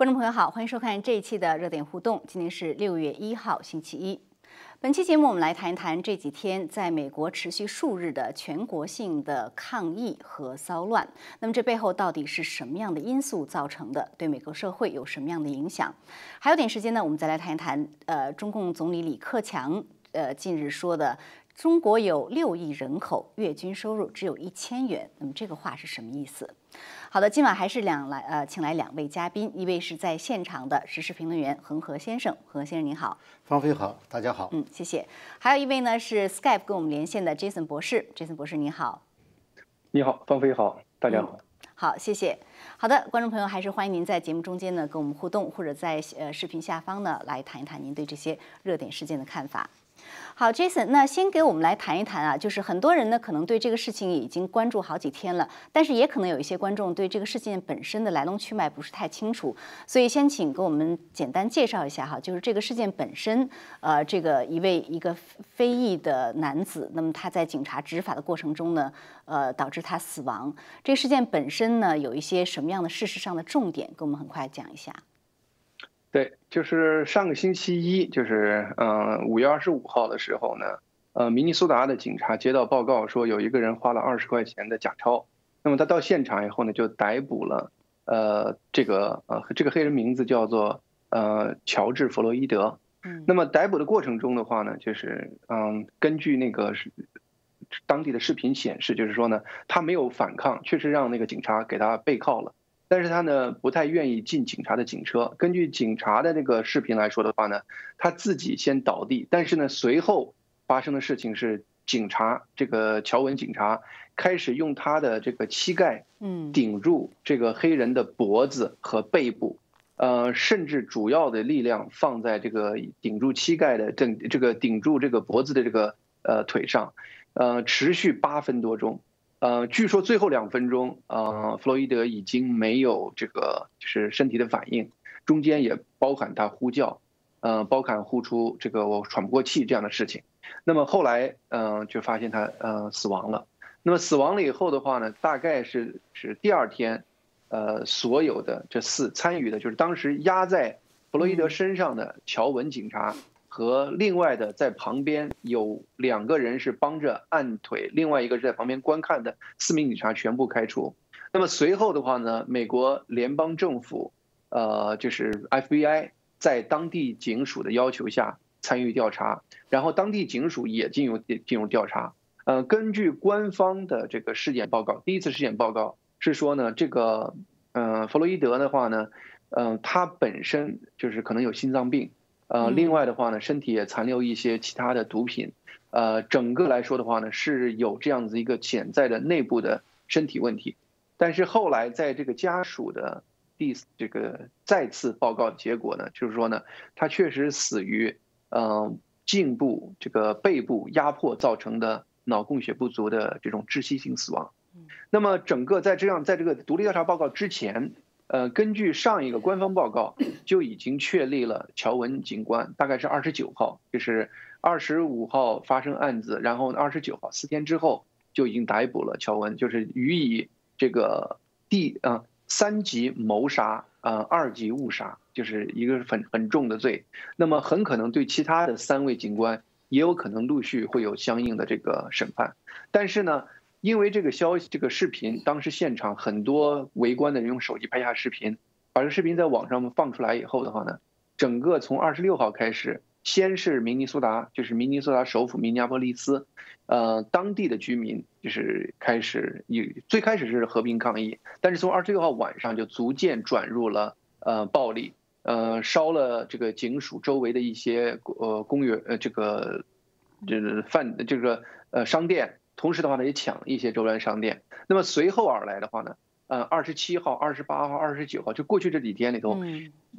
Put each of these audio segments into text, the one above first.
观众朋友好，欢迎收看这一期的热点互动。今天是六月一号，星期一。本期节目我们来谈一谈这几天在美国持续数日的全国性的抗议和骚乱。那么这背后到底是什么样的因素造成的？对美国社会有什么样的影响？还有点时间呢，我们再来谈一谈。呃，中共总理李克强呃近日说的。中国有六亿人口，月均收入只有一千元。那么这个话是什么意思？好的，今晚还是两来呃，请来两位嘉宾，一位是在现场的时事评论员恒河先生，恒河先生您好，方飞好，大家好，嗯，谢谢。还有一位呢是 Skype 跟我们连线的 Jason 博士，Jason 博士您好，你好，方飞好，大家好，好，谢谢。好的，观众朋友还是欢迎您在节目中间呢跟我们互动，或者在呃视频下方呢来谈一谈您对这些热点事件的看法。好，Jason，那先给我们来谈一谈啊，就是很多人呢可能对这个事情已经关注好几天了，但是也可能有一些观众对这个事件本身的来龙去脉不是太清楚，所以先请给我们简单介绍一下哈，就是这个事件本身，呃，这个一位一个非裔的男子，那么他在警察执法的过程中呢，呃，导致他死亡，这个事件本身呢有一些什么样的事实上的重点，给我们很快讲一下。对，就是上个星期一，就是嗯五月二十五号的时候呢，呃，明尼苏达的警察接到报告说有一个人花了二十块钱的假钞，那么他到现场以后呢，就逮捕了呃这个呃这个黑人名字叫做呃乔治弗洛伊德，嗯，那么逮捕的过程中的话呢，就是嗯根据那个是当地的视频显示，就是说呢他没有反抗，确实让那个警察给他背靠了。但是他呢不太愿意进警察的警车。根据警察的那个视频来说的话呢，他自己先倒地，但是呢随后发生的事情是，警察这个乔文警察开始用他的这个膝盖，嗯，顶住这个黑人的脖子和背部，呃，甚至主要的力量放在这个顶住膝盖的正这个顶住这个脖子的这个呃腿上，呃，持续八分多钟。呃，据说最后两分钟，呃，弗洛伊德已经没有这个就是身体的反应，中间也包含他呼叫，呃，包含呼出这个我喘不过气这样的事情。那么后来，呃，就发现他呃死亡了。那么死亡了以后的话呢，大概是是第二天，呃，所有的这四参与的就是当时压在弗洛伊德身上的乔文警察。和另外的在旁边有两个人是帮着按腿，另外一个是在旁边观看的四名警察全部开除。那么随后的话呢，美国联邦政府，呃，就是 FBI 在当地警署的要求下参与调查，然后当地警署也进入进入调查。呃，根据官方的这个尸检报告，第一次尸检报告是说呢，这个呃弗洛伊德的话呢，嗯，他本身就是可能有心脏病。呃，另外的话呢，身体也残留一些其他的毒品，呃，整个来说的话呢，是有这样子一个潜在的内部的身体问题。但是后来在这个家属的第这个再次报告结果呢，就是说呢，他确实死于嗯颈部这个背部压迫造成的脑供血不足的这种窒息性死亡。那么整个在这样在这个独立调查报告之前。呃，根据上一个官方报告，就已经确立了乔文警官大概是二十九号，就是二十五号发生案子，然后二十九号四天之后就已经逮捕了乔文，就是予以这个第啊三级谋杀啊二级误杀，就是一个很很重的罪。那么很可能对其他的三位警官也有可能陆续会有相应的这个审判，但是呢。因为这个消息，这个视频，当时现场很多围观的人用手机拍下视频，把这个视频在网上放出来以后的话呢，整个从二十六号开始，先是明尼苏达，就是明尼苏达首府明尼阿波利斯，呃，当地的居民就是开始以最开始是和平抗议，但是从二十六号晚上就逐渐转入了呃暴力，呃，烧了这个警署周围的一些呃公园呃这个这个饭这个呃商店。同时的话呢，也抢一些周边商店。那么随后而来的话呢，呃，二十七号、二十八号、二十九号，就过去这几天里头，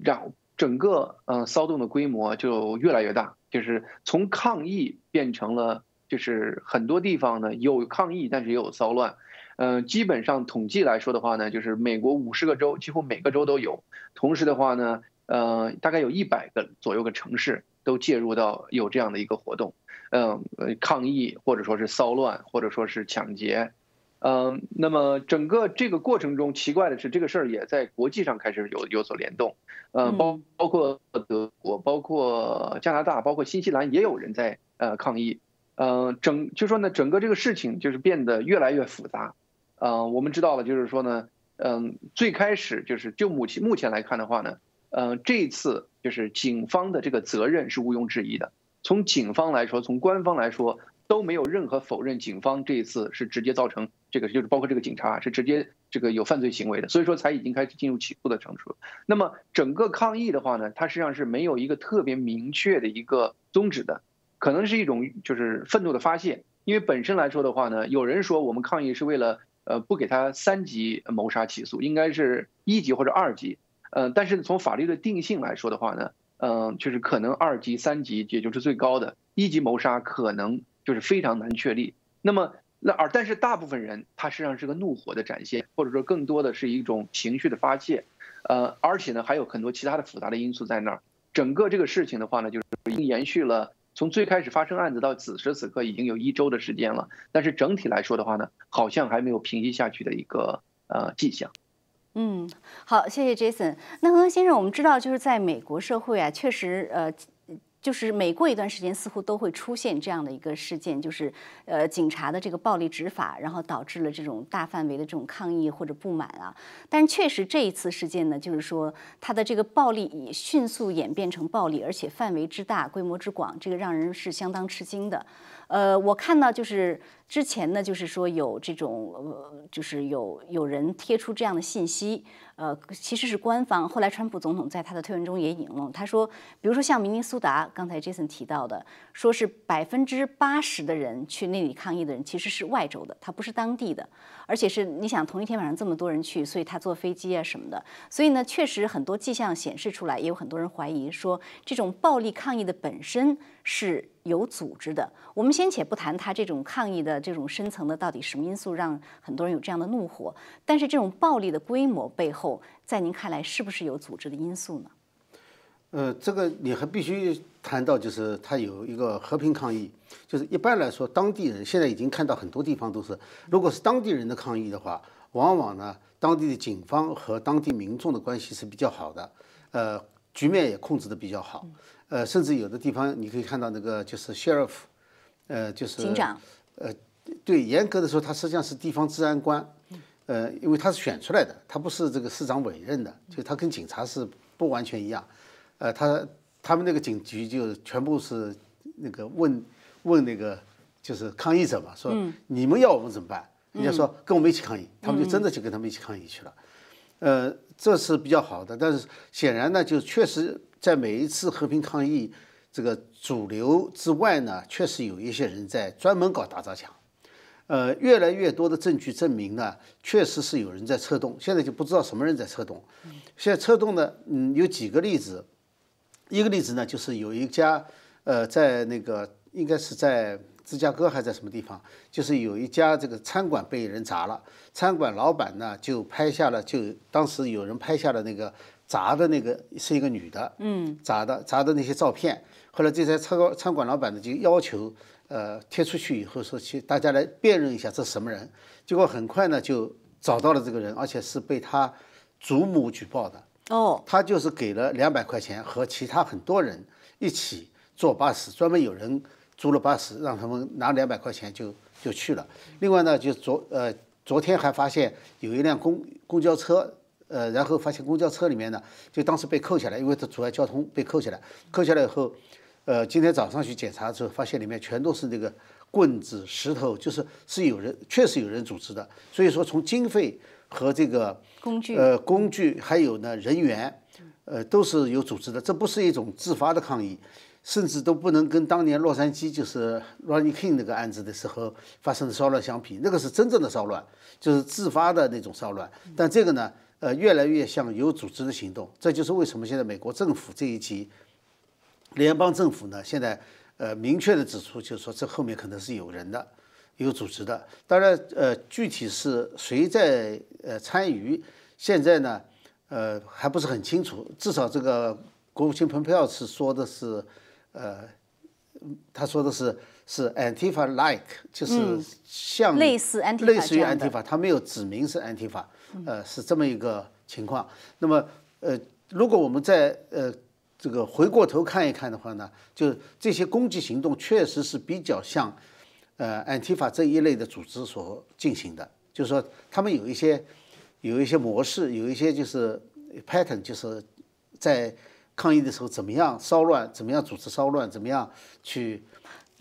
让整个呃骚动的规模就越来越大，就是从抗议变成了，就是很多地方呢有抗议，但是也有骚乱。嗯，基本上统计来说的话呢，就是美国五十个州，几乎每个州都有。同时的话呢，呃，大概有一百个左右个城市都介入到有这样的一个活动。嗯，抗议或者说是骚乱，或者说是抢劫，嗯，那么整个这个过程中，奇怪的是，这个事儿也在国际上开始有有所联动。呃，包包括德国，包括加拿大，包括新西兰，也有人在呃抗议。嗯，整就说呢，整个这个事情就是变得越来越复杂。嗯，我们知道了，就是说呢，嗯，最开始就是就目前目前来看的话呢，嗯，这一次就是警方的这个责任是毋庸置疑的。从警方来说，从官方来说。都没有任何否认，警方这一次是直接造成这个，就是包括这个警察是直接这个有犯罪行为的，所以说才已经开始进入起诉的程序。那么整个抗议的话呢，它实际上是没有一个特别明确的一个宗旨的，可能是一种就是愤怒的发泄。因为本身来说的话呢，有人说我们抗议是为了呃不给他三级谋杀起诉，应该是一级或者二级。嗯，但是从法律的定性来说的话呢，嗯，就是可能二级、三级也就是最高的，一级谋杀可能。就是非常难确立。那么，那而但是大部分人他实际上是个怒火的展现，或者说更多的是一种情绪的发泄。呃，而且呢还有很多其他的复杂的因素在那儿。整个这个事情的话呢，就是已经延续了从最开始发生案子到此时此刻已经有一周的时间了。但是整体来说的话呢，好像还没有平息下去的一个呃迹象。嗯，好，谢谢 Jason。那何先生，我们知道就是在美国社会啊，确实呃。就是每过一段时间，似乎都会出现这样的一个事件，就是呃警察的这个暴力执法，然后导致了这种大范围的这种抗议或者不满啊。但确实这一次事件呢，就是说它的这个暴力以迅速演变成暴力，而且范围之大、规模之广，这个让人是相当吃惊的。呃，我看到就是之前呢，就是说有这种呃，就是有有人贴出这样的信息。呃，其实是官方。后来，川普总统在他的推文中也引用，他说，比如说像明尼苏达，刚才 Jason 提到的，说是百分之八十的人去那里抗议的人其实是外州的，他不是当地的，而且是你想同一天晚上这么多人去，所以他坐飞机啊什么的，所以呢，确实很多迹象显示出来，也有很多人怀疑说，这种暴力抗议的本身是有组织的。我们先且不谈他这种抗议的这种深层的到底什么因素让很多人有这样的怒火，但是这种暴力的规模背后。在您看来，是不是有组织的因素呢？呃，这个你还必须谈到，就是他有一个和平抗议，就是一般来说，当地人现在已经看到很多地方都是，如果是当地人的抗议的话，往往呢，当地的警方和当地民众的关系是比较好的，呃，局面也控制的比较好，呃，甚至有的地方你可以看到那个就是 sheriff，呃，就是警长，呃，对，严格的说，他实际上是地方治安官。呃，因为他是选出来的，他不是这个市长委任的，就他跟警察是不完全一样。呃，他他们那个警局就全部是那个问问那个就是抗议者嘛，说你们要我们怎么办？人家说跟我们一起抗议，他们就真的就跟他们一起抗议去了。呃，这是比较好的，但是显然呢，就确实在每一次和平抗议这个主流之外呢，确实有一些人在专门搞打砸抢。呃，越来越多的证据证明呢，确实是有人在策动。现在就不知道什么人在策动。现在策动呢，嗯，有几个例子。一个例子呢，就是有一家，呃，在那个应该是在芝加哥还在什么地方，就是有一家这个餐馆被人砸了。餐馆老板呢就拍下了，就当时有人拍下了那个砸的那个是一个女的，嗯，砸的砸的那些照片。后来这家餐馆餐馆老板呢就要求。呃，贴出去以后说去，大家来辨认一下这是什么人。结果很快呢就找到了这个人，而且是被他祖母举报的。哦，他就是给了两百块钱，和其他很多人一起坐巴士，专门有人租了巴士，让他们拿两百块钱就就去了。另外呢，就昨呃昨天还发现有一辆公公交车，呃，然后发现公交车里面呢，就当时被扣下来，因为它阻碍交通被扣下来。扣下来以后。呃，今天早上去检查的时候，发现里面全都是那个棍子、石头，就是是有人确实有人组织的。所以说，从经费和这个工具，呃，工具还有呢人员，呃，都是有组织的。这不是一种自发的抗议，甚至都不能跟当年洛杉矶就是 Ronnie King 那个案子的时候发生的骚乱相比。那个是真正的骚乱，就是自发的那种骚乱。但这个呢，呃，越来越像有组织的行动。这就是为什么现在美国政府这一级。联邦政府呢，现在呃明确的指出，就是说这后面可能是有人的，有组织的。当然，呃，具体是谁在呃参与，现在呢，呃还不是很清楚。至少这个国务卿蓬佩奥是说的是，呃他说的是是 Antifa like，就是像类似 Antifa 类似于 Antifa，他没有指明是 Antifa，呃，是这么一个情况。那么呃，如果我们在呃这个回过头看一看的话呢，就这些攻击行动确实是比较像呃 Antifa 这一类的组织所进行的，就是说他们有一些有一些模式，有一些就是 pattern，就是在抗议的时候怎么样骚乱，怎么样组织骚乱，怎么样去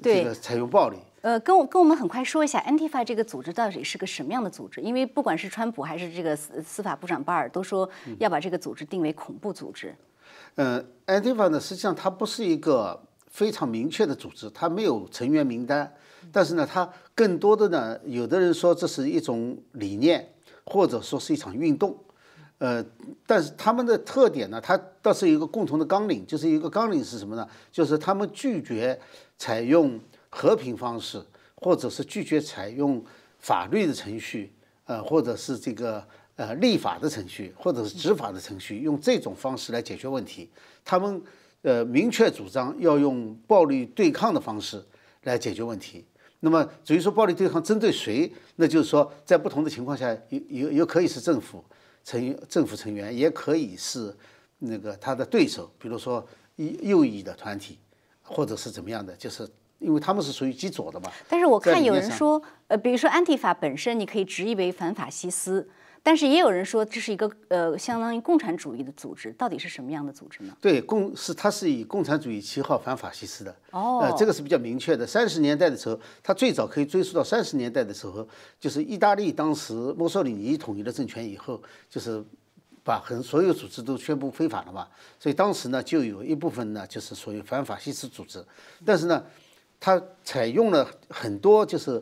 这个采用暴力。呃，跟我跟我们很快说一下，Antifa 这个组织到底是个什么样的组织？因为不管是川普还是这个司司法部长巴尔都说要把这个组织定为恐怖组织。呃，Antifa 呢，实际上它不是一个非常明确的组织，它没有成员名单，但是呢，它更多的呢，有的人说这是一种理念，或者说是一场运动，呃，但是他们的特点呢，它倒是有一个共同的纲领，就是一个纲领是什么呢？就是他们拒绝采用和平方式，或者是拒绝采用法律的程序，呃，或者是这个呃立法的程序，或者是执法的程序，用这种方式来解决问题。他们呃明确主张要用暴力对抗的方式来解决问题。那么至于说暴力对抗针对谁，那就是说在不同的情况下，有有有可以是政府成员政府成员，也可以是那个他的对手，比如说右右翼的团体，或者是怎么样的，就是因为他们是属于极左的嘛。但是我看有人说，呃，比如说安提法本身，你可以直译为反法西斯，但是也有人说这是一个呃相当于共产主义的组织，到底是什么样的组织呢？对，共是它是以共产主义旗号反法西斯的。哦呃，这个是比较明确的。三十年代的时候，它最早可以追溯到三十年代的时候，就是意大利当时墨索里尼统一了政权以后，就是把很所有组织都宣布非法了嘛。所以当时呢，就有一部分呢就是属于反法西斯组织，但是呢，它采用了很多就是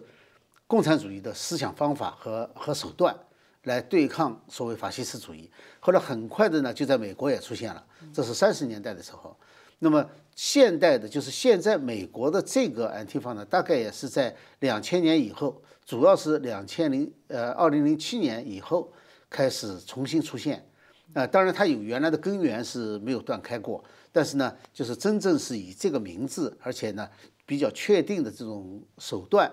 共产主义的思想方法和和手段来对抗所谓法西斯主义。后来很快的呢，就在美国也出现了，这是三十年代的时候。那么现代的，就是现在美国的这个 Antifa 呢，大概也是在两千年以后，主要是两千零呃二零零七年以后开始重新出现。啊、当然它有原来的根源是没有断开过，但是呢，就是真正是以这个名字，而且呢比较确定的这种手段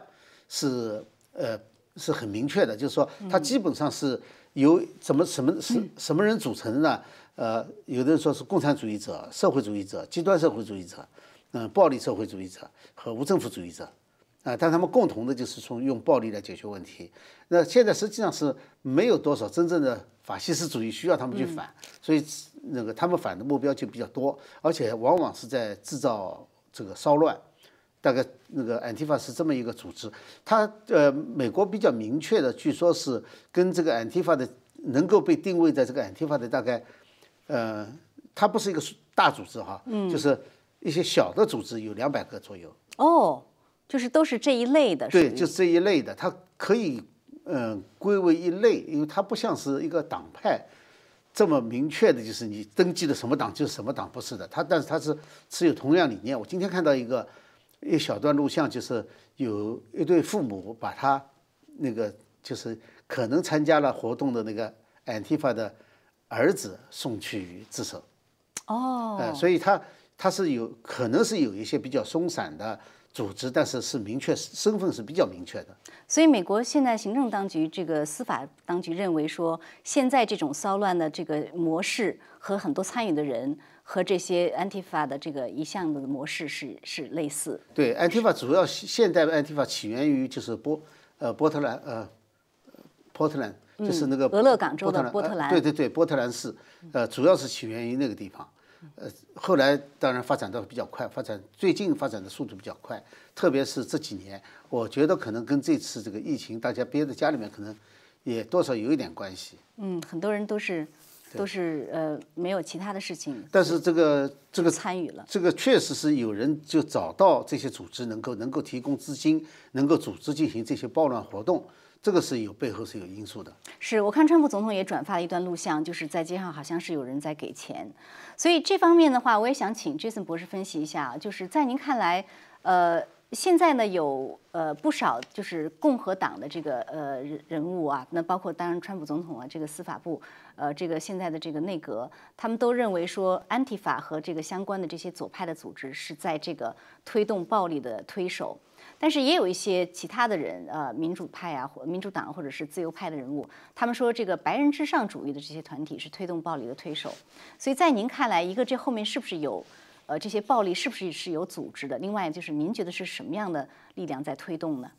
是呃是很明确的，就是说它基本上是由怎么什么是什么人组成的呢？呃，有的人说是共产主义者、社会主义者、极端社会主义者，嗯、暴力社会主义者和无政府主义者。啊，但他们共同的就是从用暴力来解决问题。那现在实际上是没有多少真正的法西斯主义需要他们去反，所以那个他们反的目标就比较多，而且往往是在制造这个骚乱。大概那个 Antifa 是这么一个组织，它呃，美国比较明确的，据说是跟这个 Antifa 的能够被定位在这个 Antifa 的大概，呃，它不是一个大组织哈，就是一些小的组织有两百个左右。哦，就是都是这一类的，对，就是这一类的，它可以嗯、呃归为一类，因为它不像是一个党派这么明确的，就是你登记的什么党就是什么党，不是的。它但是它是持有同样理念。我今天看到一个一小段录像，就是有一对父母把他那个就是可能参加了活动的那个 Antifa 的儿子送去自首。哦，呃，所以他他是有可能是有一些比较松散的组织，但是是明确身份是比较明确的。所以美国现在行政当局、这个司法当局认为说，现在这种骚乱的这个模式和很多参与的人和这些 Antifa 的这个一项的模式是是类似。对，Antifa 主要现现代的 Antifa 起源于就是波呃波特兰呃 Portland，就是那个嗯俄勒冈州的波特兰对对对，波特兰市，呃，主要是起源于那个地方。呃，后来当然发展的比较快，发展最近发展的速度比较快，特别是这几年，我觉得可能跟这次这个疫情，大家憋在家里面，可能也多少有一点关系。嗯，很多人都是都是呃没有其他的事情但是这个这个参与了。这个确实是有人就找到这些组织能够能够提供资金，能够组织进行这些暴乱活动，这个是有背后是有因素的。是我看川普总统也转发了一段录像，就是在街上好像是有人在给钱，所以这方面的话，我也想请 Jason 博士分析一下，就是在您看来，呃，现在呢，有呃不少就是共和党的这个呃人物啊，那包括当然川普总统啊，这个司法部，呃，这个现在的这个内阁，他们都认为说，安提法和这个相关的这些左派的组织是在这个推动暴力的推手。但是也有一些其他的人，呃，民主派啊，或民主党或者是自由派的人物，他们说这个白人至上主义的这些团体是推动暴力的推手。所以在您看来，一个这后面是不是有？呃，这些暴力是不是是有组织的？另外，就是您觉得是什么样的力量在推动呢？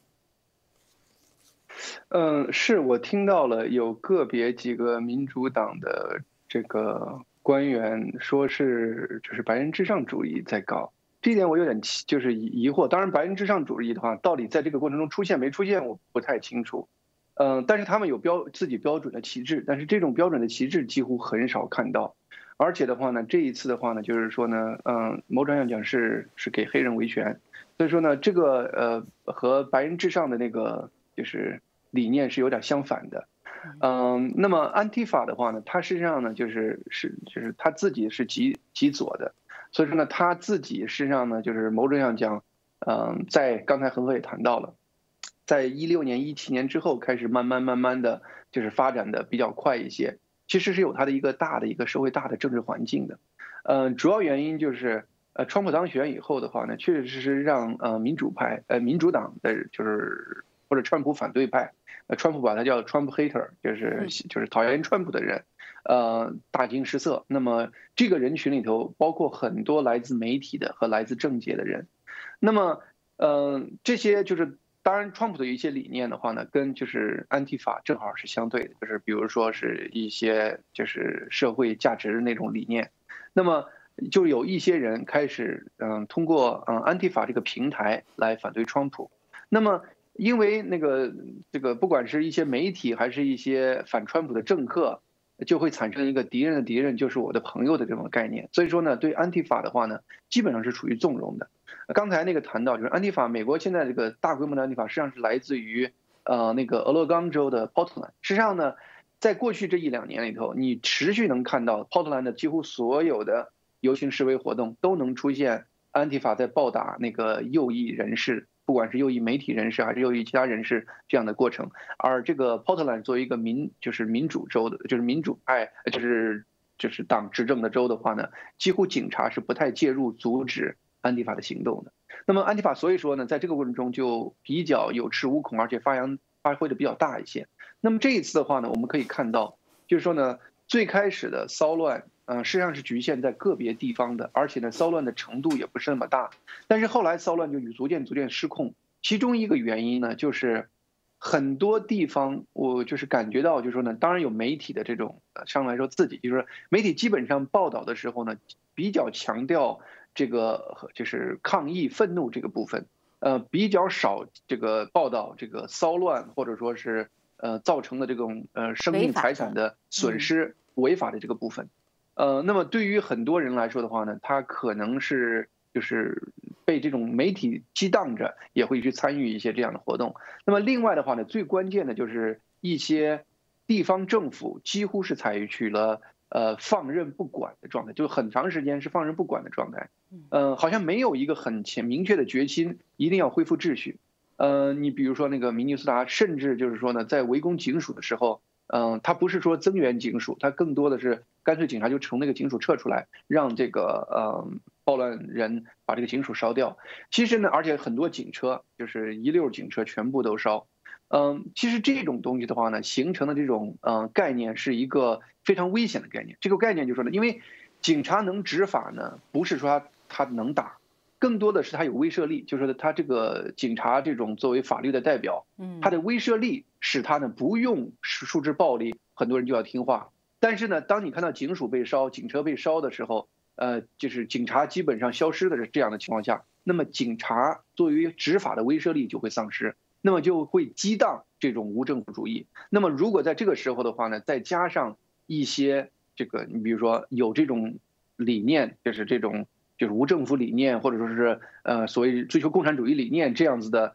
嗯，是我听到了有个别几个民主党的这个官员说是就是白人至上主义在搞，这一点我有点就是疑惑。当然，白人至上主义的话，到底在这个过程中出现没出现，我不太清楚。嗯，但是他们有标自己标准的旗帜，但是这种标准的旗帜几乎很少看到。而且的话呢，这一次的话呢，就是说呢，嗯，某种意义上讲是是给黑人维权，所以说呢，这个呃和白人至上的那个就是理念是有点相反的，嗯，那么安提法的话呢，他实际上呢就是是就是他自己是极极左的，所以说呢，他自己实际上呢就是某种意义上讲，嗯，在刚才恒河也谈到了，在一六年一七年之后开始慢慢慢慢的就是发展的比较快一些。其实是有它的一个大的一个社会大的政治环境的，嗯，主要原因就是，呃，川普当选以后的话呢，确确实实让呃民主派呃民主党的就是或者川普反对派，呃，川普把他叫 Trump hater，就是就是讨厌川普的人，呃，大惊失色。那么这个人群里头包括很多来自媒体的和来自政界的人，那么嗯，这些就是。当然，川普的一些理念的话呢，跟就是安提法正好是相对的，就是比如说是一些就是社会价值的那种理念，那么就有一些人开始嗯通过嗯安提法这个平台来反对川普，那么因为那个这个不管是一些媒体还是一些反川普的政客，就会产生一个敌人的敌人就是我的朋友的这种概念，所以说呢，对安提法的话呢，基本上是处于纵容的。刚才那个谈到就是安提法，美国现在这个大规模的安提法实际上是来自于呃那个俄勒冈州的 Portland。实际上呢，在过去这一两年里头，你持续能看到 Portland 的几乎所有的游行示威活动都能出现安提法在暴打那个右翼人士，不管是右翼媒体人士还是右翼其他人士这样的过程。而这个 Portland 作为一个民就是民主州的，就是民主派就是就是党执政的州的话呢，几乎警察是不太介入阻止。安迪法的行动的，那么安迪法所以说呢，在这个过程中就比较有恃无恐，而且发扬发挥的比较大一些。那么这一次的话呢，我们可以看到，就是说呢，最开始的骚乱，嗯，实际上是局限在个别地方的，而且呢，骚乱的程度也不是那么大。但是后来骚乱就逐渐逐渐失控，其中一个原因呢，就是很多地方我就是感觉到，就是说呢，当然有媒体的这种上来说自己，就是媒体基本上报道的时候呢，比较强调。这个就是抗议愤怒这个部分，呃，比较少这个报道这个骚乱或者说是呃造成的这种呃生命财产的损失违法的这个部分，呃，那么对于很多人来说的话呢，他可能是就是被这种媒体激荡着，也会去参与一些这样的活动。那么另外的话呢，最关键的就是一些地方政府几乎是采取了。呃，放任不管的状态，就很长时间是放任不管的状态。嗯，好像没有一个很前明确的决心，一定要恢复秩序。呃，你比如说那个明尼苏达，甚至就是说呢，在围攻警署的时候，嗯，他不是说增援警署，他更多的是干脆警察就从那个警署撤出来，让这个呃暴乱人把这个警署烧掉。其实呢，而且很多警车就是一溜警车全部都烧。嗯，其实这种东西的话呢，形成的这种嗯概念是一个非常危险的概念。这个概念就是说呢，因为警察能执法呢，不是说他能打，更多的是他有威慑力，就是他这个警察这种作为法律的代表，嗯，他的威慑力使他呢不用数之暴力，很多人就要听话。但是呢，当你看到警署被烧、警车被烧的时候，呃，就是警察基本上消失的这样的情况下，那么警察作为执法的威慑力就会丧失。那么就会激荡这种无政府主义。那么如果在这个时候的话呢，再加上一些这个，你比如说有这种理念，就是这种就是无政府理念，或者说是呃所谓追求共产主义理念这样子的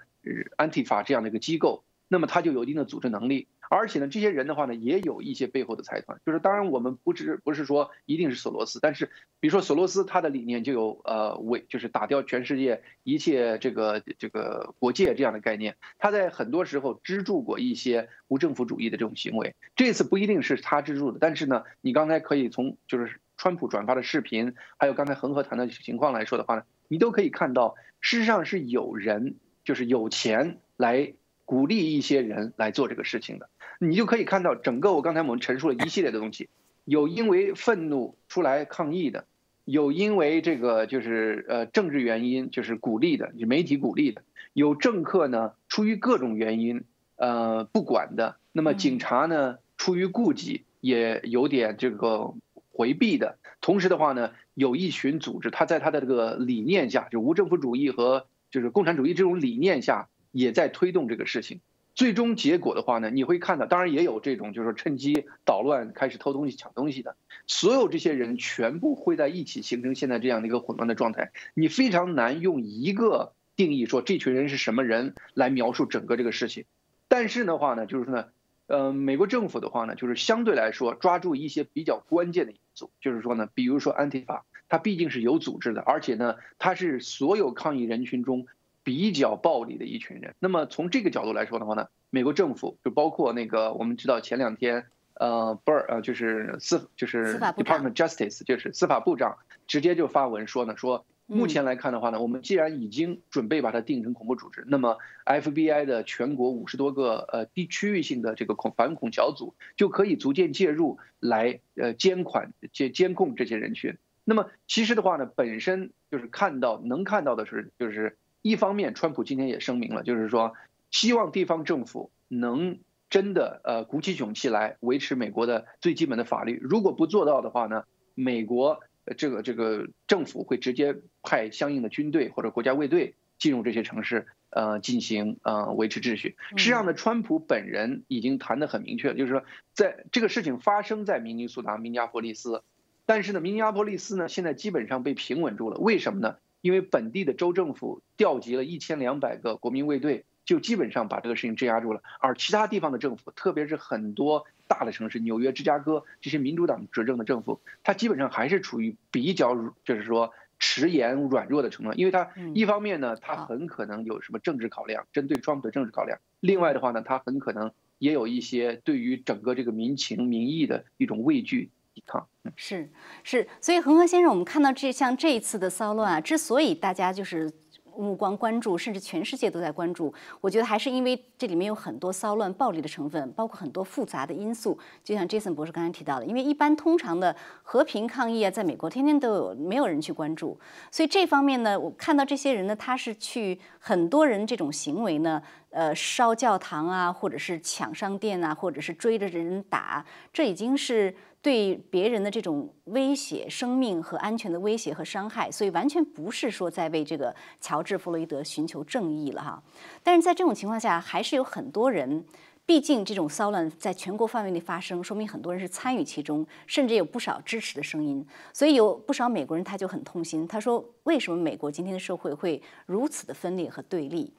安提法这样的一个机构，那么它就有一定的组织能力。而且呢，这些人的话呢，也有一些背后的财团。就是当然，我们不只不是说一定是索罗斯，但是比如说索罗斯他的理念就有呃为就是打掉全世界一切这个这个国界这样的概念。他在很多时候资助过一些无政府主义的这种行为。这次不一定是他资助的，但是呢，你刚才可以从就是川普转发的视频，还有刚才恒河谈的情况来说的话呢，你都可以看到，事实上是有人就是有钱来。鼓励一些人来做这个事情的，你就可以看到整个我刚才我们陈述了一系列的东西，有因为愤怒出来抗议的，有因为这个就是呃政治原因就是鼓励的，媒体鼓励的，有政客呢出于各种原因呃不管的，那么警察呢出于顾忌也有点这个回避的，同时的话呢，有一群组织他在他的这个理念下，就无政府主义和就是共产主义这种理念下。也在推动这个事情，最终结果的话呢，你会看到，当然也有这种就是趁机捣乱、开始偷东西、抢东西的，所有这些人全部会在一起形成现在这样的一个混乱的状态。你非常难用一个定义说这群人是什么人来描述整个这个事情。但是的话呢，就是说呢，呃，美国政府的话呢，就是相对来说抓住一些比较关键的因素，就是说呢，比如说安提法，它毕竟是有组织的，而且呢，它是所有抗议人群中。比较暴力的一群人。那么从这个角度来说的话呢，美国政府就包括那个我们知道前两天，呃，不是呃，就是司就是 Department Justice 就是司法部长直接就发文说呢，说目前来看的话呢，我们既然已经准备把它定成恐怖组织，那么 FBI 的全国五十多个呃地区域性的这个恐反恐小组就可以逐渐介入来呃监管监监控这些人群。那么其实的话呢，本身就是看到能看到的是就是。一方面，川普今天也声明了，就是说，希望地方政府能真的呃鼓起勇气来维持美国的最基本的法律。如果不做到的话呢，美国这个这个政府会直接派相应的军队或者国家卫队进入这些城市，呃，进行呃维持秩序。实际上呢，川普本人已经谈得很明确，就是说，在这个事情发生在明尼苏达、明尼阿波利斯，但是呢，明尼阿波利斯呢现在基本上被平稳住了。为什么呢？因为本地的州政府调集了一千两百个国民卫队，就基本上把这个事情镇压住了。而其他地方的政府，特别是很多大的城市，纽约、芝加哥这些民主党执政的政府，它基本上还是处于比较，就是说迟延、软弱的程度。因为它一方面呢，它很可能有什么政治考量，针对川普的政治考量；另外的话呢，它很可能也有一些对于整个这个民情民意的一种畏惧。抵抗。是是，所以恒河先生，我们看到这像这一次的骚乱啊，之所以大家就是目光关注，甚至全世界都在关注，我觉得还是因为这里面有很多骚乱、暴力的成分，包括很多复杂的因素。就像 Jason 博士刚才提到的，因为一般通常的和平抗议啊，在美国天天都有，没有人去关注。所以这方面呢，我看到这些人呢，他是去很多人这种行为呢，呃，烧教堂啊，或者是抢商店啊，或者是追着人打，这已经是。对别人的这种威胁、生命和安全的威胁和伤害，所以完全不是说在为这个乔治·弗洛伊德寻求正义了哈。但是在这种情况下，还是有很多人，毕竟这种骚乱在全国范围内发生，说明很多人是参与其中，甚至有不少支持的声音。所以有不少美国人他就很痛心，他说：“为什么美国今天的社会会如此的分裂和对立？”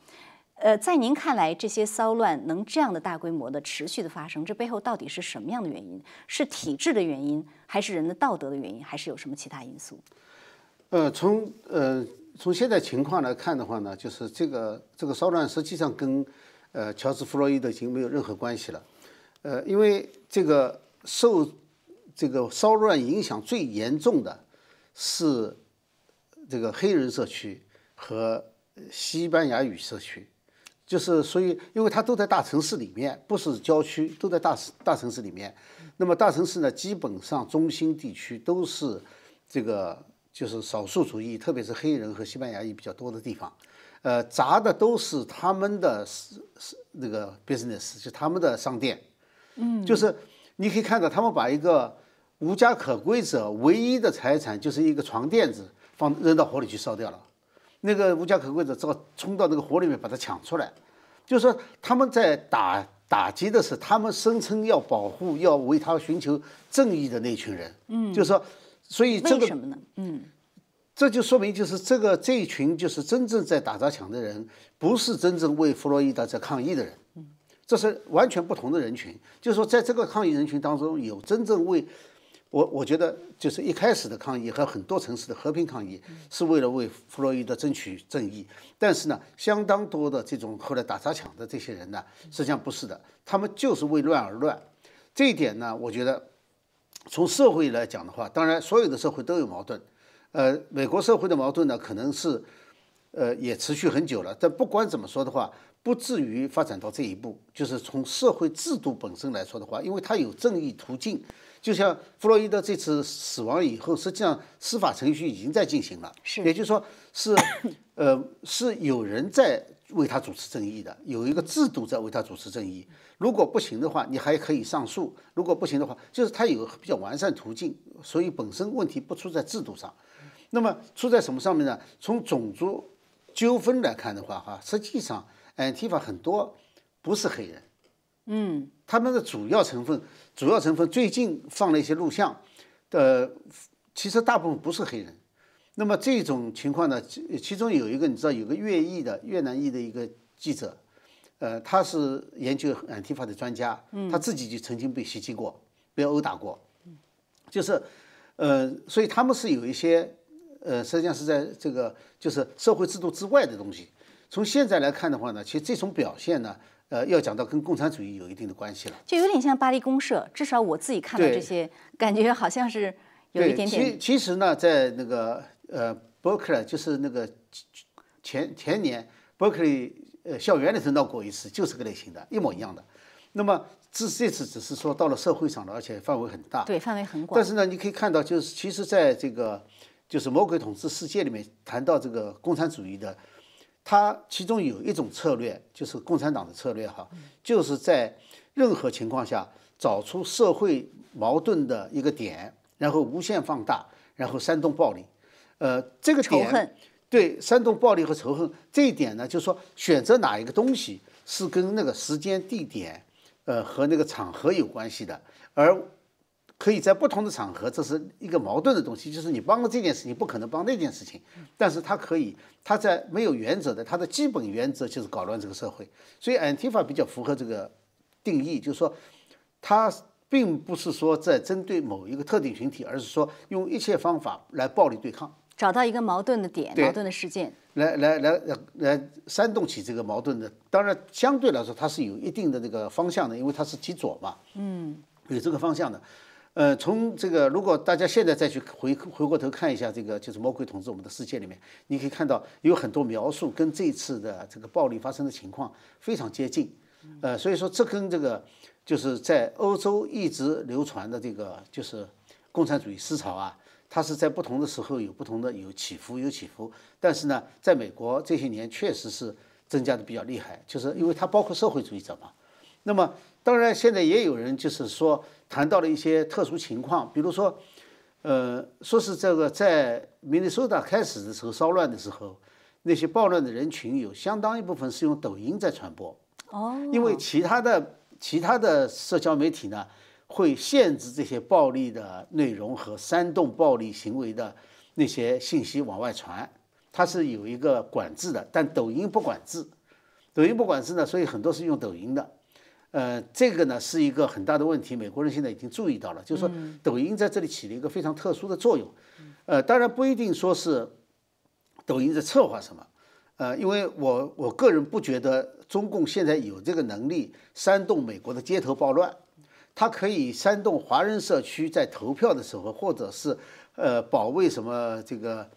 呃，在您看来，这些骚乱能这样的大规模的持续的发生，这背后到底是什么样的原因？是体制的原因，还是人的道德的原因，还是有什么其他因素？呃，从呃从现在情况来看的话呢，就是这个这个骚乱实际上跟呃乔治·弗洛伊德已经没有任何关系了。呃，因为这个受这个骚乱影响最严重的是这个黑人社区和西班牙语社区。就是，所以，因为它都在大城市里面，不是郊区，都在大大城市里面。那么大城市呢，基本上中心地区都是这个，就是少数主义，特别是黑人和西班牙裔比较多的地方。呃，砸的都是他们的是是那个 business，就他们的商店。嗯，就是你可以看到，他们把一个无家可归者唯一的财产，就是一个床垫子，放扔到火里去烧掉了。那个无家可归者只好冲到那个火里面把他抢出来，就是说他们在打打击的是他们声称要保护、要为他寻求正义的那群人。嗯，就是说，所以这个，嗯，这就说明就是这个这一群就是真正在打砸抢的人，不是真正为弗洛伊德在抗议的人。嗯，这是完全不同的人群。就是说，在这个抗议人群当中，有真正为我我觉得就是一开始的抗议和很多城市的和平抗议是为了为弗洛伊德争取正义，但是呢，相当多的这种后来打砸抢的这些人呢，实际上不是的，他们就是为乱而乱。这一点呢，我觉得从社会来讲的话，当然所有的社会都有矛盾，呃，美国社会的矛盾呢，可能是呃也持续很久了，但不管怎么说的话。不至于发展到这一步，就是从社会制度本身来说的话，因为它有正义途径。就像弗洛伊德这次死亡以后，实际上司法程序已经在进行了，是，也就是说是，呃，是有人在为他主持正义的，有一个制度在为他主持正义。如果不行的话，你还可以上诉；如果不行的话，就是他有比较完善途径，所以本身问题不出在制度上。那么出在什么上面呢？从种族纠纷来看的话，哈，实际上。安提法很多不是黑人，嗯，他们的主要成分，主要成分最近放了一些录像，呃其实大部分不是黑人。那么这种情况呢，其其中有一个你知道，有个越裔的越南裔的一个记者，呃，他是研究安提法的专家，他自己就曾经被袭击过，被殴打过，就是，呃，所以他们是有一些，呃，实际上是在这个就是社会制度之外的东西。从现在来看的话呢，其实这种表现呢，呃，要讲到跟共产主义有一定的关系了，就有点像巴黎公社。至少我自己看到这些，感觉好像是有一点点。其其实呢，在那个呃伯克利，就是那个前前年伯克利呃校园里头闹过一次，就是个类型的，一模一样的。那么这这次只是说到了社会上了，而且范围很大。对，范围很广。但是呢，你可以看到，就是其实在这个就是魔鬼统治世界里面，谈到这个共产主义的。它其中有一种策略，就是共产党的策略哈，就是在任何情况下找出社会矛盾的一个点，然后无限放大，然后煽动暴力。呃，这个点对煽动暴力和仇恨这一点呢，就是说选择哪一个东西是跟那个时间、地点，呃和那个场合有关系的，而。可以在不同的场合，这是一个矛盾的东西，就是你帮了这件事情，不可能帮那件事情。但是他可以，他在没有原则的，他的基本原则就是搞乱这个社会。所以 Antifa 比较符合这个定义，就是说，他并不是说在针对某一个特定群体，而是说用一切方法来暴力对抗，找到一个矛盾的点，矛盾的事件，来来来来来煽动起这个矛盾的。当然，相对来说它是有一定的这个方向的，因为它是极左嘛，嗯，有这个方向的。呃，从这个，如果大家现在再去回回过头看一下这个，就是魔鬼统治我们的世界里面，你可以看到有很多描述跟这次的这个暴力发生的情况非常接近。呃，所以说这跟这个就是在欧洲一直流传的这个就是共产主义思潮啊，它是在不同的时候有不同的有起伏有起伏，但是呢，在美国这些年确实是增加的比较厉害，就是因为它包括社会主义者嘛。那么当然现在也有人就是说。谈到了一些特殊情况，比如说，呃，说是这个在明尼苏达开始的时候骚乱的时候，那些暴乱的人群有相当一部分是用抖音在传播。哦。因为其他的其他的社交媒体呢，会限制这些暴力的内容和煽动暴力行为的那些信息往外传，它是有一个管制的。但抖音不管制，抖音不管制呢，所以很多是用抖音的。呃，这个呢是一个很大的问题，美国人现在已经注意到了，就是说抖音在这里起了一个非常特殊的作用。呃，当然不一定说是抖音在策划什么，呃，因为我我个人不觉得中共现在有这个能力煽动美国的街头暴乱，它可以煽动华人社区在投票的时候，或者是呃保卫什么这个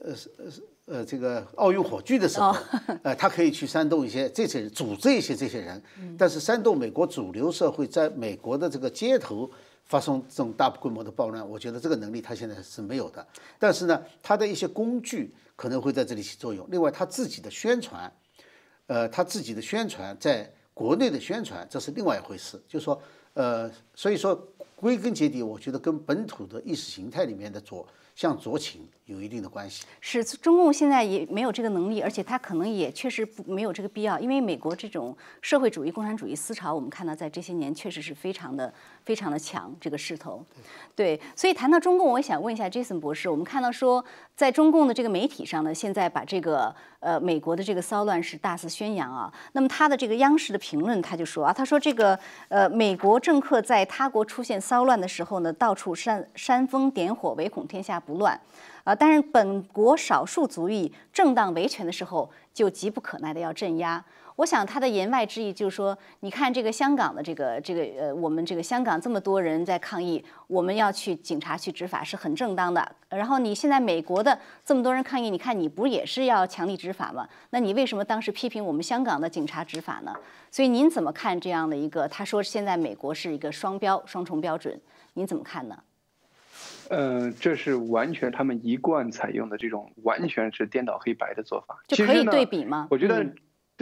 呃是是。呃，这个奥运火炬的时候，呃，他可以去煽动一些这些人，组织一些这些人，但是煽动美国主流社会在美国的这个街头发生这种大规模的暴乱，我觉得这个能力他现在是没有的。但是呢，他的一些工具可能会在这里起作用。另外，他自己的宣传，呃，他自己的宣传在国内的宣传，这是另外一回事。就是说，呃，所以说归根结底，我觉得跟本土的意识形态里面的左向左倾有一定的关系。是中共现在也没有这个能力，而且他可能也确实不没有这个必要，因为美国这种社会主义、共产主义思潮，我们看到在这些年确实是非常的、非常的强这个势头。对，所以谈到中共，我想问一下 Jason 博士，我们看到说，在中共的这个媒体上呢，现在把这个呃美国的这个骚乱是大肆宣扬啊。那么他的这个央视的评论他就说啊，他说这个呃美国政客在他国出现骚乱的时候呢，到处煽煽风点火，唯恐天下不乱。啊，但是本国少数族裔正当维权的时候，就急不可耐的要镇压。我想他的言外之意就是说，你看这个香港的这个这个呃，我们这个香港这么多人在抗议，我们要去警察去执法是很正当的。然后你现在美国的这么多人抗议，你看你不也是要强力执法吗？那你为什么当时批评我们香港的警察执法呢？所以您怎么看这样的一个？他说现在美国是一个双标、双重标准，您怎么看呢？嗯，这是完全他们一贯采用的这种完全是颠倒黑白的做法，就可以对比吗？我觉得，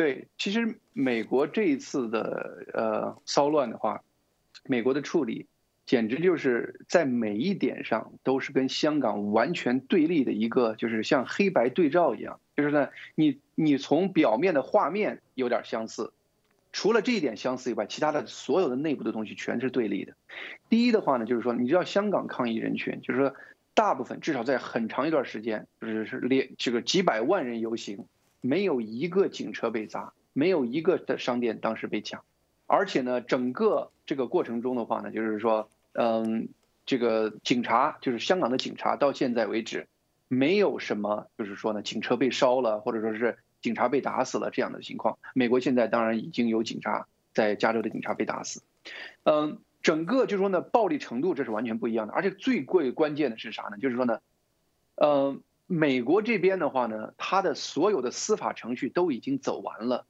对，其实美国这一次的呃骚乱的话，美国的处理简直就是在每一点上都是跟香港完全对立的一个，就是像黑白对照一样，就是呢，你你从表面的画面有点相似。除了这一点相似以外，其他的所有的内部的东西全是对立的。第一的话呢，就是说，你知道香港抗议人群，就是说，大部分至少在很长一段时间，就是是连这个几百万人游行，没有一个警车被砸，没有一个的商店当时被抢，而且呢，整个这个过程中的话呢，就是说，嗯，这个警察就是香港的警察，到现在为止，没有什么就是说呢，警车被烧了，或者说是。警察被打死了这样的情况，美国现在当然已经有警察在加州的警察被打死，嗯，整个就是说呢，暴力程度这是完全不一样的，而且最贵关键的是啥呢？就是说呢，嗯，美国这边的话呢，它的所有的司法程序都已经走完了，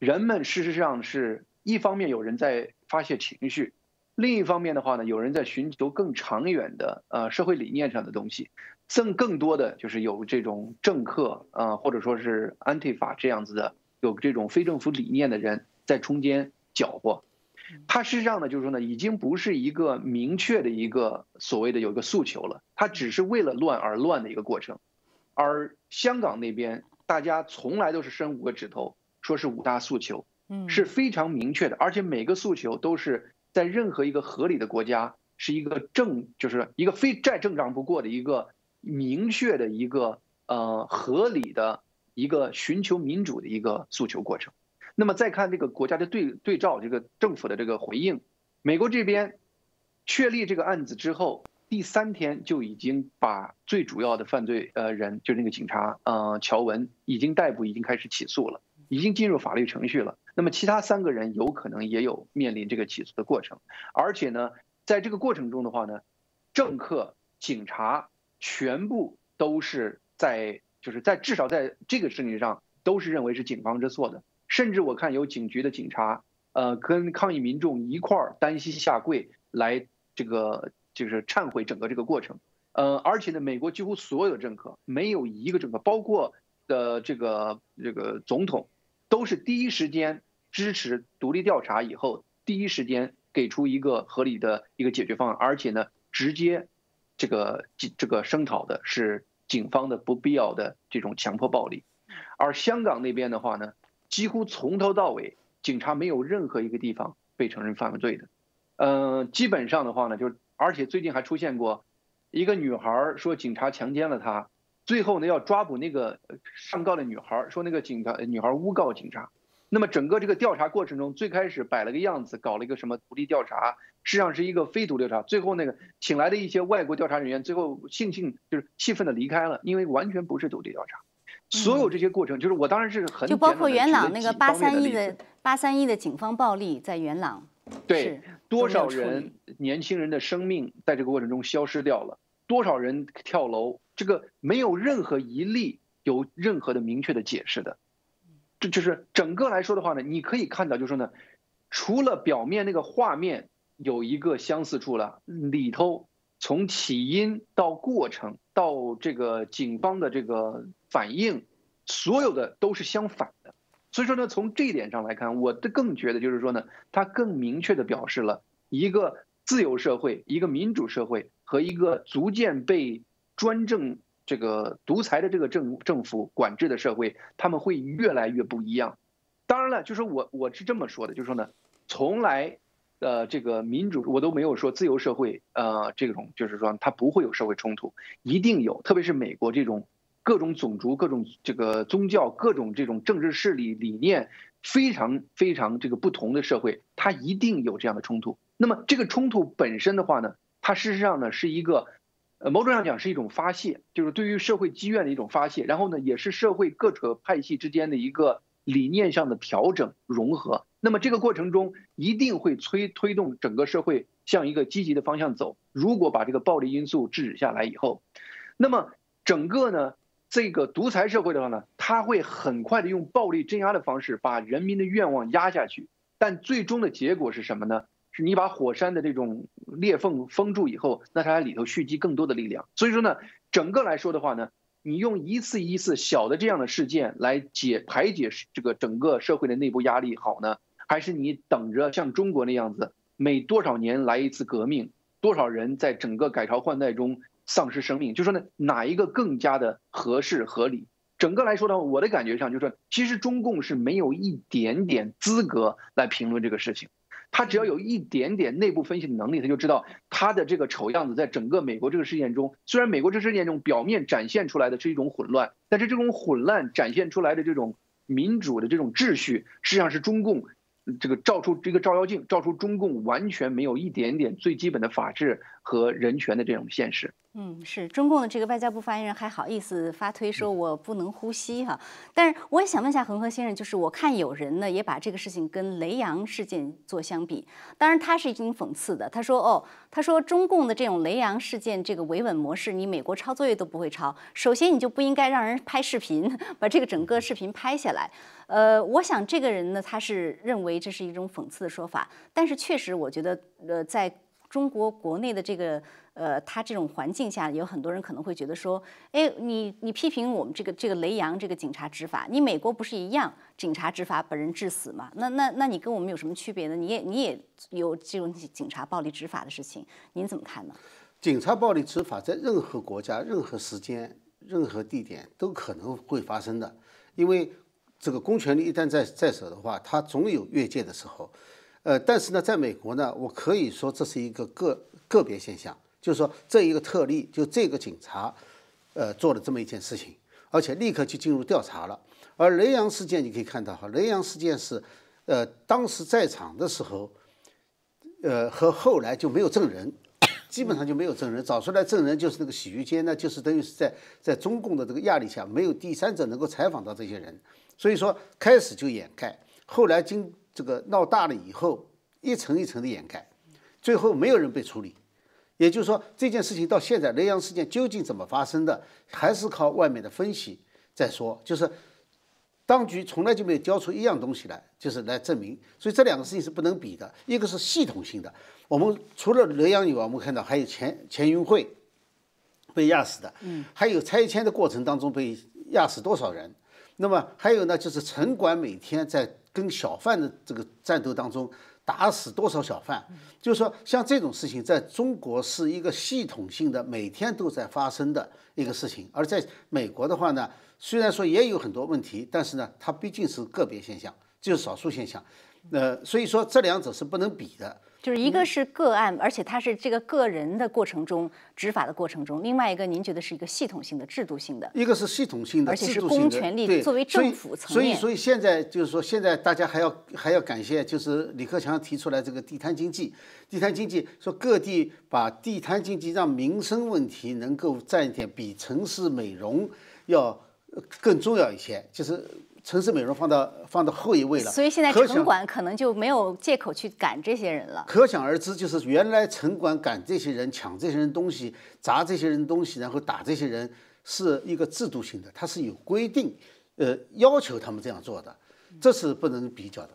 人们事实上是一方面有人在发泄情绪，另一方面的话呢，有人在寻求更长远的呃社会理念上的东西。更更多的就是有这种政客啊，或者说是安提法这样子的，有这种非政府理念的人在中间搅和。他事实上呢，就是说呢，已经不是一个明确的一个所谓的有一个诉求了，他只是为了乱而乱的一个过程。而香港那边，大家从来都是伸五个指头，说是五大诉求，嗯，是非常明确的，而且每个诉求都是在任何一个合理的国家是一个正，就是一个非再正常不过的一个。明确的一个呃合理的一个寻求民主的一个诉求过程。那么再看这个国家的对对照，这个政府的这个回应，美国这边确立这个案子之后，第三天就已经把最主要的犯罪呃人，就是那个警察呃乔文已经逮捕，已经开始起诉了，已经进入法律程序了。那么其他三个人有可能也有面临这个起诉的过程，而且呢，在这个过程中的话呢，政客、警察。全部都是在，就是在至少在这个事情上都是认为是警方之错的，甚至我看有警局的警察，呃，跟抗议民众一块儿单膝下跪来这个就是忏悔整个这个过程，呃，而且呢，美国几乎所有的政客没有一个政客，包括的这个这个总统，都是第一时间支持独立调查以后，第一时间给出一个合理的一个解决方案，而且呢，直接。这个这个声讨的是警方的不必要的这种强迫暴力，而香港那边的话呢，几乎从头到尾，警察没有任何一个地方被承认犯罪的，嗯，基本上的话呢，就是而且最近还出现过一个女孩说警察强奸了她，最后呢要抓捕那个上告的女孩，说那个警察女孩诬告警察。那么整个这个调查过程中，最开始摆了个样子，搞了一个什么独立调查，实际上是一个非独立调查。最后那个请来的一些外国调查人员，最后悻悻就是气愤的离开了，因为完全不是独立调查。所有这些过程，就是我当然是很就包括元朗那个八三一的八三一的警方暴力在元朗，对多少人年轻人的生命在这个过程中消失掉了，多少人跳楼，这个没有任何一例有任何的明确的解释的。这就是整个来说的话呢，你可以看到，就是说呢，除了表面那个画面有一个相似处了，里头从起因到过程到这个警方的这个反应，所有的都是相反的。所以说呢，从这一点上来看，我的更觉得就是说呢，它更明确的表示了一个自由社会、一个民主社会和一个逐渐被专政这个独裁的这个政政府管制的社会，他们会越来越不一样。当然了，就是我我是这么说的，就是说呢，从来，呃，这个民主我都没有说自由社会，呃，这种就是说它不会有社会冲突，一定有，特别是美国这种各种种族、各种这个宗教、各种这种政治势力理念非常非常这个不同的社会，它一定有这样的冲突。那么这个冲突本身的话呢，它事实上呢是一个，呃，某种上讲是一种发泄，就是对于社会积怨的一种发泄，然后呢，也是社会各个派系之间的一个。理念上的调整融合，那么这个过程中一定会推推动整个社会向一个积极的方向走。如果把这个暴力因素制止下来以后，那么整个呢这个独裁社会的话呢，他会很快的用暴力镇压的方式把人民的愿望压下去。但最终的结果是什么呢？是你把火山的这种裂缝封住以后，那它里头蓄积更多的力量。所以说呢，整个来说的话呢。你用一次一次小的这样的事件来解排解这个整个社会的内部压力好呢，还是你等着像中国那样子，每多少年来一次革命，多少人在整个改朝换代中丧失生命？就说呢，哪一个更加的合适合理？整个来说呢，我的感觉上就是说，其实中共是没有一点点资格来评论这个事情。他只要有一点点内部分析的能力，他就知道他的这个丑样子在整个美国这个事件中，虽然美国这事件中表面展现出来的是一种混乱，但是这种混乱展现出来的这种民主的这种秩序，实际上是中共这个照出这个照妖镜，照出中共完全没有一点点最基本的法治和人权的这种现实。嗯，是中共的这个外交部发言人还好意思发推说我不能呼吸哈，但是我也想问一下恒河先生，就是我看有人呢也把这个事情跟雷洋事件做相比，当然他是已经讽刺的，他说哦，他说中共的这种雷洋事件这个维稳模式，你美国抄作业都不会抄，首先你就不应该让人拍视频，把这个整个视频拍下来，呃，我想这个人呢他是认为这是一种讽刺的说法，但是确实我觉得呃在。中国国内的这个呃，他这种环境下，有很多人可能会觉得说，哎，你你批评我们这个这个雷洋这个警察执法，你美国不是一样警察执法本人致死吗？那那那你跟我们有什么区别呢？你也你也有这种警察暴力执法的事情，您怎么看呢？警察暴力执法在任何国家、任何时间、任何地点都可能会发生的，因为这个公权力一旦在在手的话，它总有越界的时候。呃，但是呢，在美国呢，我可以说这是一个个个别现象，就是说这一个特例，就这个警察，呃，做了这么一件事情，而且立刻就进入调查了。而雷洋事件你可以看到哈，雷洋事件是，呃，当时在场的时候，呃，和后来就没有证人，基本上就没有证人，找出来证人就是那个洗浴间呢，就是等于是在在中共的这个压力下，没有第三者能够采访到这些人，所以说开始就掩盖，后来经。这个闹大了以后，一层一层的掩盖，最后没有人被处理。也就是说，这件事情到现在雷洋事件究竟怎么发生的，还是靠外面的分析再说。就是当局从来就没有交出一样东西来，就是来证明。所以这两个事情是不能比的。一个是系统性的，我们除了雷洋以外，我们看到还有钱钱云会被压死的，嗯，还有拆迁的过程当中被压死多少人。那么还有呢，就是城管每天在。跟小贩的这个战斗当中，打死多少小贩？就是说，像这种事情，在中国是一个系统性的，每天都在发生的一个事情。而在美国的话呢，虽然说也有很多问题，但是呢，它毕竟是个别现象，就是少数现象。呃，所以说这两者是不能比的。就是一个是个案，而且它是这个个人的过程中执法的过程中；另外一个，您觉得是一个系统性的、制度性的。一个是系统性的，而且是公权力作为政府层面。所以，所以现在就是说，现在大家还要还要感谢，就是李克强提出来这个地摊经济。地摊经济说各地把地摊经济让民生问题能够占一点，比城市美容要更重要一些，就是。城市美容放到放到后一位了，所以现在城管可能就没有借口去赶这些人了。可想而知，就是原来城管赶这些人、抢这些人东西、砸这些人东西，然后打这些人，是一个制度性的，它是有规定，呃，要求他们这样做的，这是不能比较的。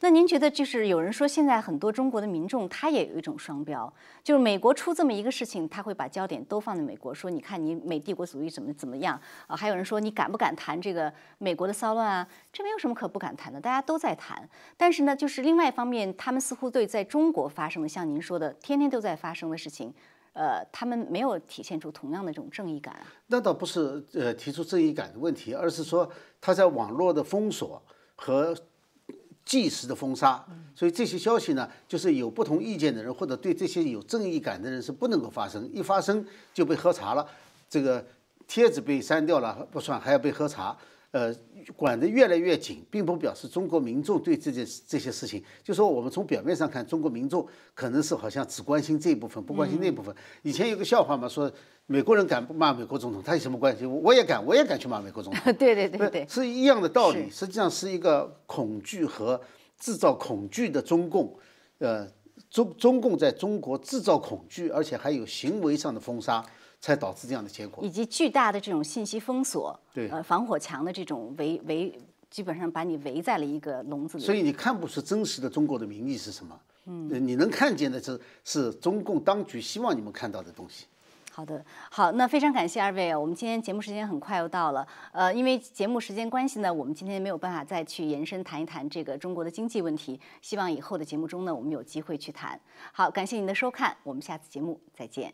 那您觉得，就是有人说，现在很多中国的民众他也有一种双标，就是美国出这么一个事情，他会把焦点都放在美国，说你看你美帝国主义怎么怎么样啊？还有人说你敢不敢谈这个美国的骚乱啊？这没有什么可不敢谈的，大家都在谈。但是呢，就是另外一方面，他们似乎对在中国发生的，像您说的，天天都在发生的事情。呃，他们没有体现出同样的这种正义感啊。那倒不是呃提出正义感的问题，而是说他在网络的封锁和即时的封杀，所以这些消息呢，就是有不同意见的人或者对这些有正义感的人是不能够发声，一发生就被喝茶了。这个帖子被删掉了不算，还要被喝茶。呃，管得越来越紧，并不表示中国民众对这件这些事情，就说我们从表面上看，中国民众可能是好像只关心这一部分，不关心那部分。以前有个笑话嘛，说美国人敢骂美国总统，他有什么关系？我也敢，我也敢去骂美国总统。对对对对，是一样的道理。实际上是一个恐惧和制造恐惧的中共，呃，中中共在中国制造恐惧，而且还有行为上的封杀。才导致这样的结果，以及巨大的这种信息封锁，对，呃，防火墙的这种围围，基本上把你围在了一个笼子里。所以你看不出真实的中国的民意是什么，嗯，你能看见的是是中共当局希望你们看到的东西。好的，好，那非常感谢二位啊，我们今天节目时间很快又到了，呃，因为节目时间关系呢，我们今天没有办法再去延伸谈一谈这个中国的经济问题，希望以后的节目中呢，我们有机会去谈。好，感谢您的收看，我们下次节目再见。